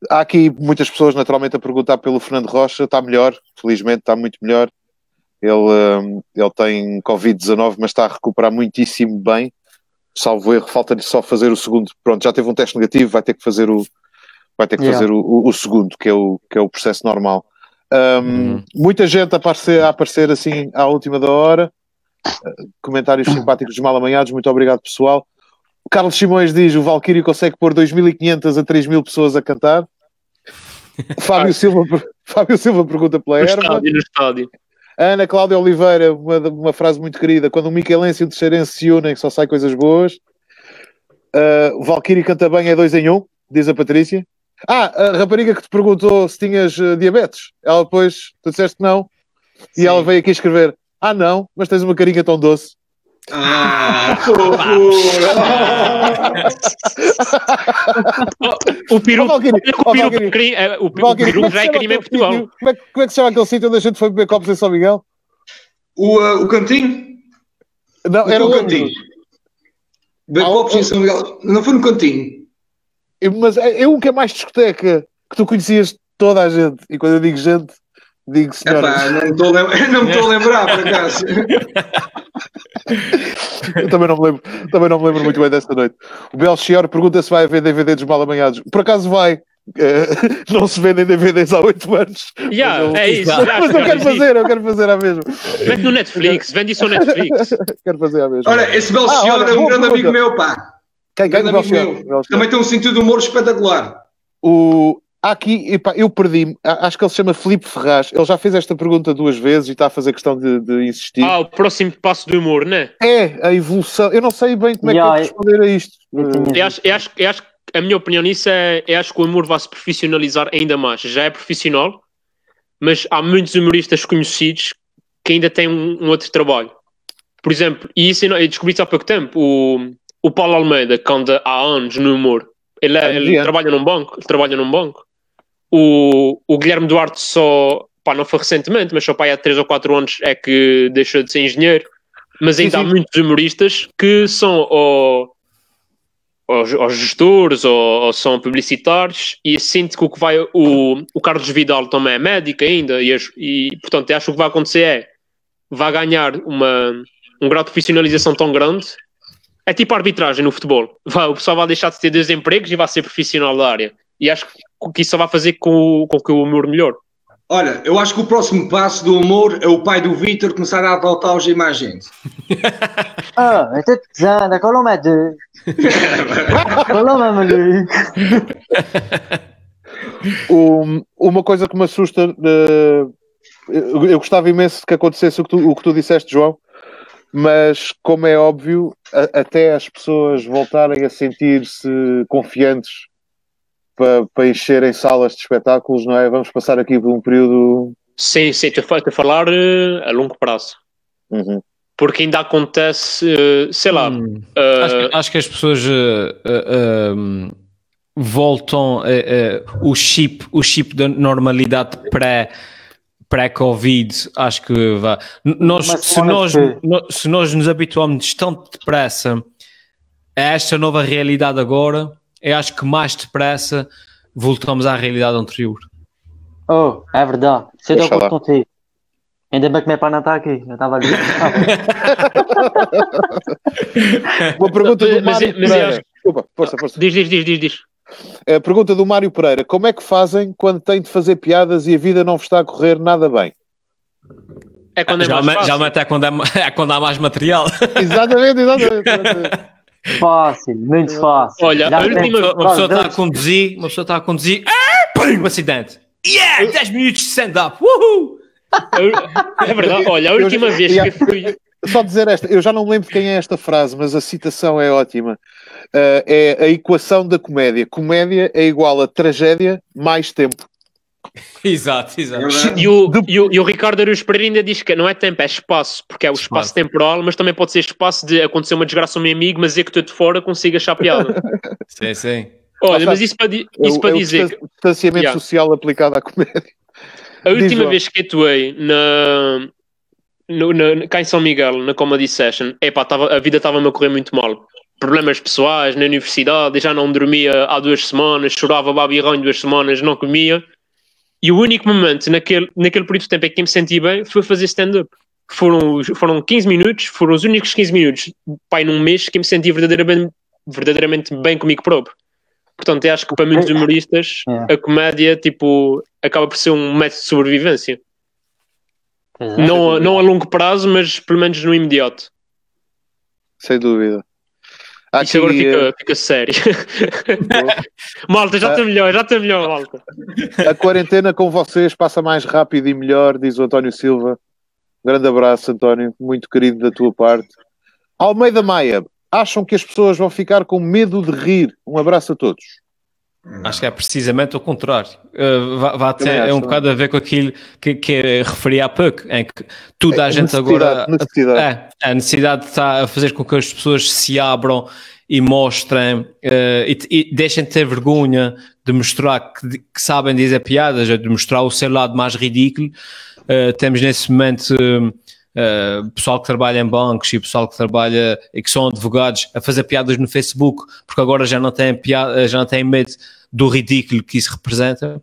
Há aqui muitas pessoas naturalmente a perguntar pelo Fernando Rocha, está melhor, felizmente está muito melhor. Ele, um, ele tem Covid-19, mas está a recuperar muitíssimo bem. Salvo erro, falta-lhe só fazer o segundo. Pronto, já teve um teste negativo, vai ter que fazer o, vai ter que yeah. fazer o, o, segundo, que é o, que é o processo normal. Um, uhum. Muita gente a aparecer, a aparecer assim à última da hora. Comentários simpáticos mal amanhados, muito obrigado pessoal. O Carlos Simões diz: o Valkyrie consegue pôr 2.500 a 3.000 pessoas a cantar. Fábio, Silva, Fábio Silva pergunta pela no erva. Estádio, no estádio. Ana Cláudia Oliveira, uma, uma frase muito querida: quando o Miquelense e o Teixeirense se unem, só sai coisas boas. Uh, Valkyrie canta bem, é dois em um, diz a Patrícia. Ah, a rapariga que te perguntou se tinhas uh, diabetes, ela depois, tu disseste que não, Sim. e ela veio aqui escrever: Ah, não, mas tens uma carinha tão doce. Ah, o peru, o peru, o peru já é crime em Portugal. Como é, como é que se chama aquele sítio onde a gente foi beber copos em São Miguel? O, uh, o cantinho? Não, era o cantinho. Beber copos em São Miguel. Não foi no cantinho. Mas é, é um que é mais discoteca, que tu conhecias toda a gente. E quando eu digo gente, digo senhora. Epá, não me estou a lembrar, por acaso. Eu também não, me lembro, também não me lembro muito bem dessa noite. O Belchior pergunta se vai haver DVD dos mal amanhados. Por acaso vai. Uh, não se vendem DVDs há 8 anos. Yeah, eu, é isso. Mas eu quero fazer, eu quero fazer a mesma. Vende no Netflix, vende isso no Netflix. quero fazer a mesma. Olha, esse Belchior ah, é um grande amigo meu, pá. Quem, quem é Belchior? Também tem um sentido de humor espetacular. O, aqui, epá, eu perdi-me, acho que ele se chama Felipe Ferraz, ele já fez esta pergunta duas vezes e está a fazer questão de, de insistir. Ah, o próximo passo do humor, não é? É, a evolução, eu não sei bem como é yeah, que eu responder a isto. Eu acho, eu, acho, eu acho a minha opinião nisso é, eu acho que o humor vai se profissionalizar ainda mais, já é profissional, mas há muitos humoristas conhecidos que ainda têm um, um outro trabalho. Por exemplo, e isso eu descobri isso há pouco tempo, o, o Paulo Almeida, que anda há anos no humor, ele, é, ele trabalha num banco, ele trabalha num banco. O, o Guilherme Duarte só, pá, não foi recentemente, mas só pai há 3 ou 4 anos é que deixou de ser engenheiro. Mas ainda sim, sim. há muitos humoristas que são ou, ou, ou gestores ou, ou, são publicitários e sinto que o que vai o, o Carlos Vidal também é médico ainda e, e portanto acho que o que vai acontecer é vai ganhar uma, um grau de profissionalização tão grande é tipo arbitragem no futebol vai, o pessoal vai deixar de ter dois empregos e vai ser profissional da área e acho que que isso só vai fazer com, com que o humor melhore. Olha, eu acho que o próximo passo do humor é o pai do Vitor começar a adotar os imagens. ah, até pesada, qual é de. Qual é maluco? Uma coisa que me assusta, uh, eu gostava imenso que acontecesse o que, tu, o que tu disseste, João, mas como é óbvio, a, até as pessoas voltarem a sentir-se confiantes para, para encherem salas de espetáculos, não é? Vamos passar aqui por um período. Sim, sim, estou a falar uh, a longo prazo. Uhum. Porque ainda acontece, uh, sei lá. Hum. uh, Acho, que, acho que as pessoas uh, uh, um, voltam o chip, o chip da normalidade pré pré-Covid, acho que vai. Nós, se, nós, no, se nós nos habituamos tão depressa a esta nova realidade agora, eu acho que mais depressa voltamos à realidade anterior. Oh, é verdade. Se eu estou contigo. Ainda bem que meu pai não está aqui. Eu estava ali. Uma pergunta do Mário Pereira. Desculpa, força, força. Diz, diz, diz, diz, diz. A pergunta do Mário Pereira: Como é que fazem quando têm de fazer piadas e a vida não vos está a correr nada bem? É quando é mais fácil. Geralmente é quando, é, é quando há mais material. exatamente, exatamente. exatamente. Fácil, muito fácil. Olha, a última, uma pessoa está a conduzir, uma pessoa está a conduzir, ah, pum, um acidente. Yeah, 10 minutos de stand-up. Uhul! É verdade, olha, a última vez que fui. Só dizer esta, eu já não me lembro quem é esta frase, mas a citação é ótima. Uh, é a equação da comédia. Comédia é igual a tragédia mais tempo. exato, exato. E o, e, o, e o Ricardo Aruz Pereira ainda diz que não é tempo, é espaço, porque é o espaço, espaço. temporal, mas também pode ser espaço de acontecer uma desgraça ao meu amigo, mas é que tu de fora consiga achar piada. sim, sim. Olha, mas isso para, isso é, para é dizer. O distanciamento yeah. social aplicado à comédia. A última vez que atuei na, no, na, cá em São Miguel, na Comedy Session, epá, tava, a vida estava-me a correr muito mal. Problemas pessoais na universidade, já não dormia há duas semanas, chorava babirrão duas semanas, não comia. E o único momento naquele, naquele período de tempo em que me senti bem foi fazer stand-up. Foram, foram 15 minutos, foram os únicos 15 minutos, pai, num mês, que me senti verdadeiramente, verdadeiramente bem comigo próprio. Portanto, eu acho que para muitos humoristas é. a comédia tipo, acaba por ser um método de sobrevivência. É. Não, não a longo prazo, mas pelo menos no imediato. Sem dúvida. Aqui, Isso agora fica, uh... fica sério. malta, já está uh... melhor, já está melhor, malta. A quarentena com vocês passa mais rápido e melhor, diz o António Silva. Um grande abraço, António, muito querido da tua parte. Almeida Maia, acham que as pessoas vão ficar com medo de rir? Um abraço a todos. Acho que é precisamente o contrário. Uh, vai, vai ter, é um bocado a ver com aquilo que, que referi há pouco, em que toda a é, gente agora. Necessidade. É, a necessidade está a fazer com que as pessoas se abram e mostrem uh, e, e, deixem de ter vergonha de mostrar que, que, sabem dizer piadas, de mostrar o seu lado mais ridículo. Uh, temos nesse momento. Uh, uh, pessoal que trabalha em bancos e pessoal que trabalha e que são advogados a fazer piadas no Facebook, porque agora já não têm, piada, já não têm medo do ridículo que isso representa.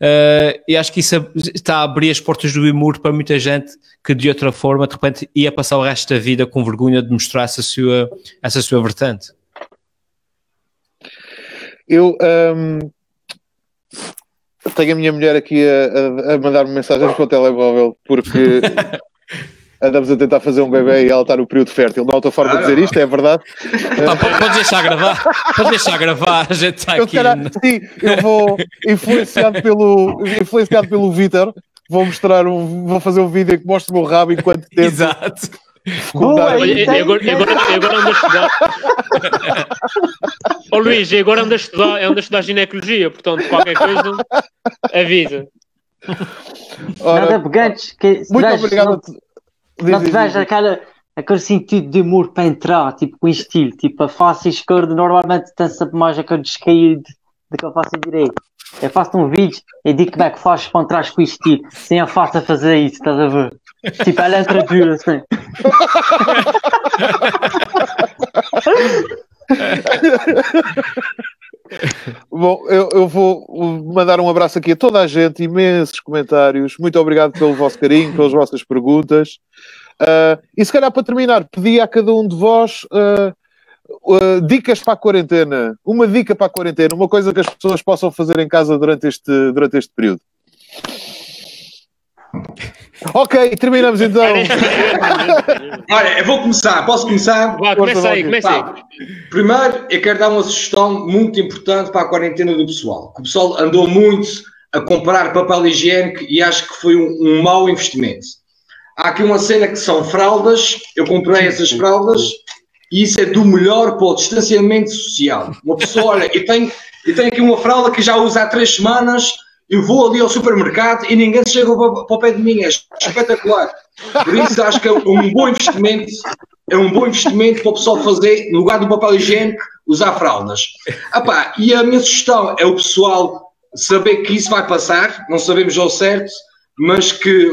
Uh, e acho que isso está a abrir as portas do humor para muita gente que de outra forma de repente ia passar o resto da vida com vergonha de mostrar essa sua, essa sua vertente. Eu um, tenho a minha mulher aqui a, a, a mandar-me mensagens para o telemóvel porque andamos a tentar fazer um bebê e ela está no período fértil. Não há outra forma ah, de dizer isto, é verdade. Pá, pode deixar gravar, pode deixar gravar, a gente está aqui. Calhar, sim, eu vou, influenciado pelo, influenciado pelo Vitor, vou mostrar um, vou fazer um vídeo que mostra o meu rabo enquanto tento. Exato. Boa, e, agora, agora, agora ando a estudar. Oh, Luís, e agora ando a estudar, ando a estudar ginecologia, portanto, qualquer coisa, avisa. Ora, Nada pegantes. Que, muito obrigado. Não... Não te vejo aquela, aquele sentido de humor para entrar, tipo com estilo, tipo a face esquerda normalmente tem sempre mais aquele descaído do que a face direita. Eu faço um vídeo e digo como é que faz para entrar com estilo, sem a face a fazer isso, estás a ver? Tipo, ela entra dura assim. Bom, eu, eu, vou mandar um abraço aqui a toda a gente, imensos comentários. Muito obrigado pelo vosso carinho, pelas vossas perguntas. Uh, e se calhar para terminar, pedi a cada um de vós uh, uh, dicas para a quarentena. Uma dica para a quarentena, uma coisa que as pessoas possam fazer em casa durante este, durante este período. Ok, terminamos então. Olha, eu vou começar. Posso começar? Vá, começa aí, começa aí. Primeiro, eu quero dar uma sugestão muito importante para a quarentena do pessoal. O pessoal andou muito a comprar papel higiênico e acho que foi um, um mau investimento. Há aqui uma cena que são fraldas. Eu comprei essas fraldas e isso é do melhor para o distanciamento social. Uma pessoa, olha, eu tenho, eu tenho aqui uma fralda que já uso há três semanas eu vou ali ao supermercado e ninguém chega para, o pé de mim. É espetacular. Por isso acho que é um bom investimento. É um bom investimento para o pessoal fazer, no lugar do papel higiênico, usar fraldas. Epá, e a minha sugestão é o pessoal saber que isso vai passar, não sabemos ao certo, mas que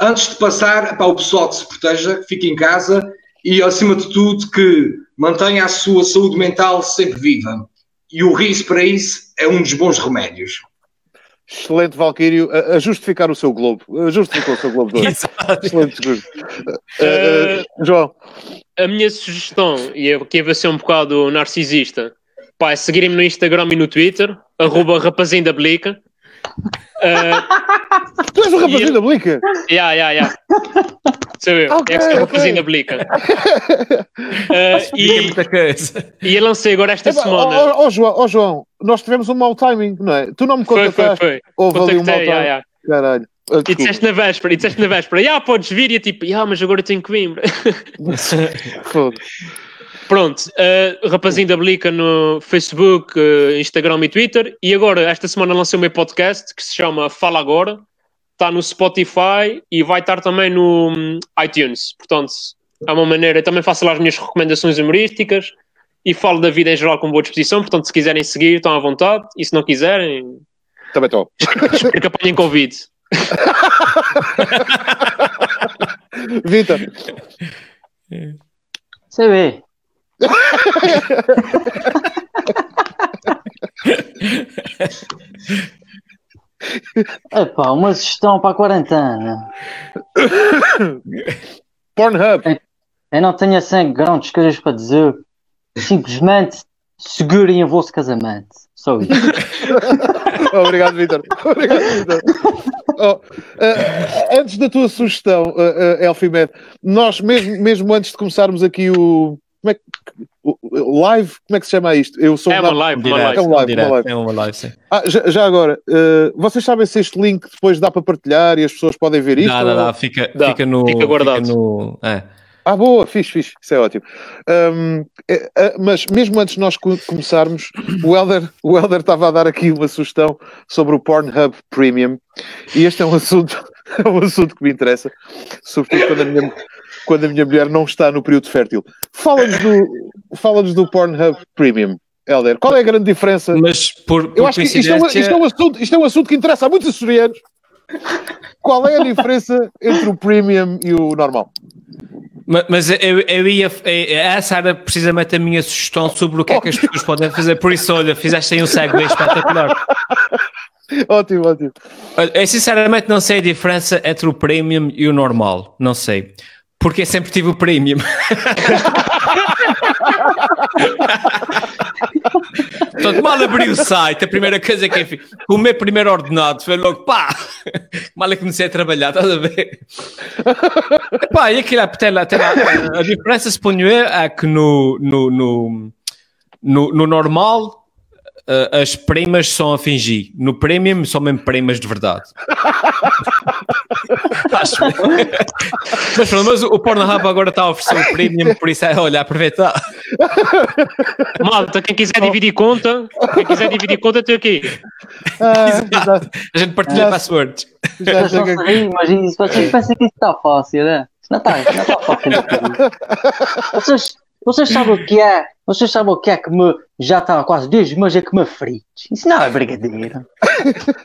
antes de passar, epá, o pessoal que se proteja, que fique em casa e, acima de tudo, que mantenha a sua saúde mental sempre viva. E o riso para isso é um dos bons remédios. Excelente, Valquírio, a, a, justificar o seu globo. A justificou o seu globo de Excelente discurso. Uh, uh, João. A minha sugestão, e eu aqui vou ser um bocado narcisista, pá, é seguirem-me no Instagram e no Twitter, arroba rapazinho da Blica. Uh, tu és o rapazinho da Blica? Ya, ya, ya. Sou eu, okay, é que sou o rapazinho da Blica. Uh, e, e eu lancei agora esta Eba, semana. Ó oh, oh, João, oh, João, nós tivemos um mau timing, não é? Tu não me contactaste. Foi, foi, foi. Houve ali um mau timing. Yeah, yeah. Caralho. Ah, e disseste na véspera, e disseste na véspera, ah, podes vir, e eu tipo, ah, mas agora tenho que vir. Pronto, uh, rapazinho da Blica no Facebook, uh, Instagram e Twitter. E agora, esta semana lancei o meu podcast que se chama Fala Agora. Está no Spotify e vai estar também no um, iTunes. Portanto, é uma maneira. Eu também faço lá as minhas recomendações humorísticas e falo da vida em geral com boa disposição. Portanto, se quiserem seguir, estão à vontade. E se não quiserem. Também estou. Espero que apanhem Covid. Vitor. Você Epá, uma sugestão para a quarentena. Pornhub. Eu, eu não tenho assim grandes coisas para dizer. Simplesmente segurem o vosso casamento. Só isso. Obrigado, Vitor. Obrigado, Vitor. Oh, uh, antes da tua sugestão, uh, uh, Elfimed, nós mesmo, mesmo antes de começarmos aqui o, como é que. Live, como é que se chama isto? Eu sou é uma live, uma live. É um live, uma live. É uma live, sim. Ah, já, já agora, uh, vocês sabem se este link depois dá para partilhar e as pessoas podem ver isto? Dá, dá, dá, fica, dá. fica no. Fica guardado. Fica no, é. Ah, boa, fixe, fixe, isso é ótimo. Um, é, é, mas mesmo antes de nós começarmos, o Helder, o Helder estava a dar aqui uma sugestão sobre o Pornhub Premium e este é um assunto, é um assunto que me interessa, sobretudo quando a minha, quando a minha mulher não está no período fértil. Fala-nos do, fala do Pornhub Premium. Helder, qual é a grande diferença? Mas por, por Eu acho que isto é, um, isto, é um assunto, isto é um assunto que interessa a muitos açorianos. Qual é a diferença entre o Premium e o normal? Mas, mas eu, eu ia. Essa era precisamente a minha sugestão sobre o que é que as pessoas podem fazer. Por isso, olha, fizeste aí um segue espetacular. ótimo, ótimo. Eu sinceramente não sei a diferença entre o Premium e o normal. Não sei. Porque sempre tive o premium. Portanto, mal abri o site, a primeira coisa que eu fiz, o meu primeiro ordenado foi logo, pá, mal eu comecei a trabalhar, estás a ver? Pá, e aquilo, até lá, até lá, a diferença, suponho eu, é que no, no, no, no, no normal uh, as primas são a fingir. No premium são mesmo primas de verdade. Acho. mas, mas o Pornhub agora está a oferecer o premium, por isso é, olha, aproveitar. Malta, quem quiser dividir conta, quem quiser dividir conta, tem aqui. Ah, a gente partilha já, passwords. Já, já, já, mas isso, vocês pensam que isso está fácil, né? Não está, não está fácil. Vocês, vocês sabem o que é? Vocês sabem o que é que me já está quase dois meses é que me frites? Isso não é brigadeiro.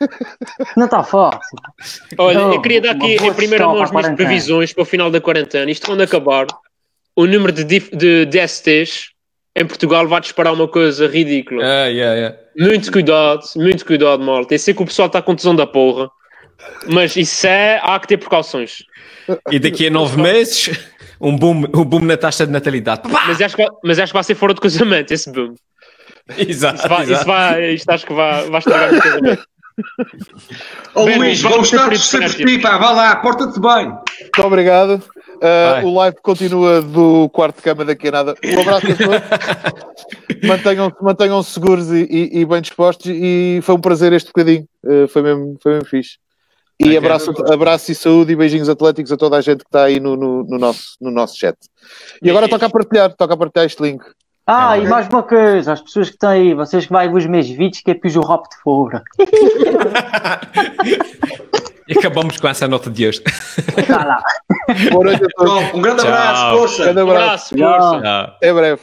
não está fácil. Olha, eu queria dar aqui em primeira mão as minhas previsões para o final da quarentena. Isto quando acabar, o número de, de DSTs em Portugal vai disparar uma coisa ridícula. Yeah, yeah, yeah. Muito cuidado, muito cuidado, malta. Eu sei que o pessoal está com tesão da porra, mas isso é, há que ter precauções. E daqui a nove meses um boom, um boom na taxa de natalidade. Mas acho, que, mas acho que vai ser fora de casamento esse boom. Exato. Isso, vai, exato. Isso vai, isto acho que vai, vai estragar o casamento. Ô oh, Luís, vamos estar sempre ti, pá, vá lá, porta-te bem. Muito obrigado. Uh, o live continua do quarto de cama daqui a nada. Um abraço a todos. Mantenham-se mantenham seguros e, e, e, bem dispostos. E foi um prazer este bocadinho. Uh, foi, mesmo, foi mesmo fixe. E abraço, abraço e saúde e beijinhos atléticos a toda a gente que está aí no, no, no nosso, no nosso chat. E agora toca a partilhar, toca a partilhar este link. Ah, É e mais uma coisa, as pessoas que estão aí, vocês que vai ver os meus vídeos, que é pus o rap de fora. E acabamos com essa nota de hoje. Tá lá. Boa noite a todos. Um grande abraço, força. Grande Um abraço. abraço, força. Até breve.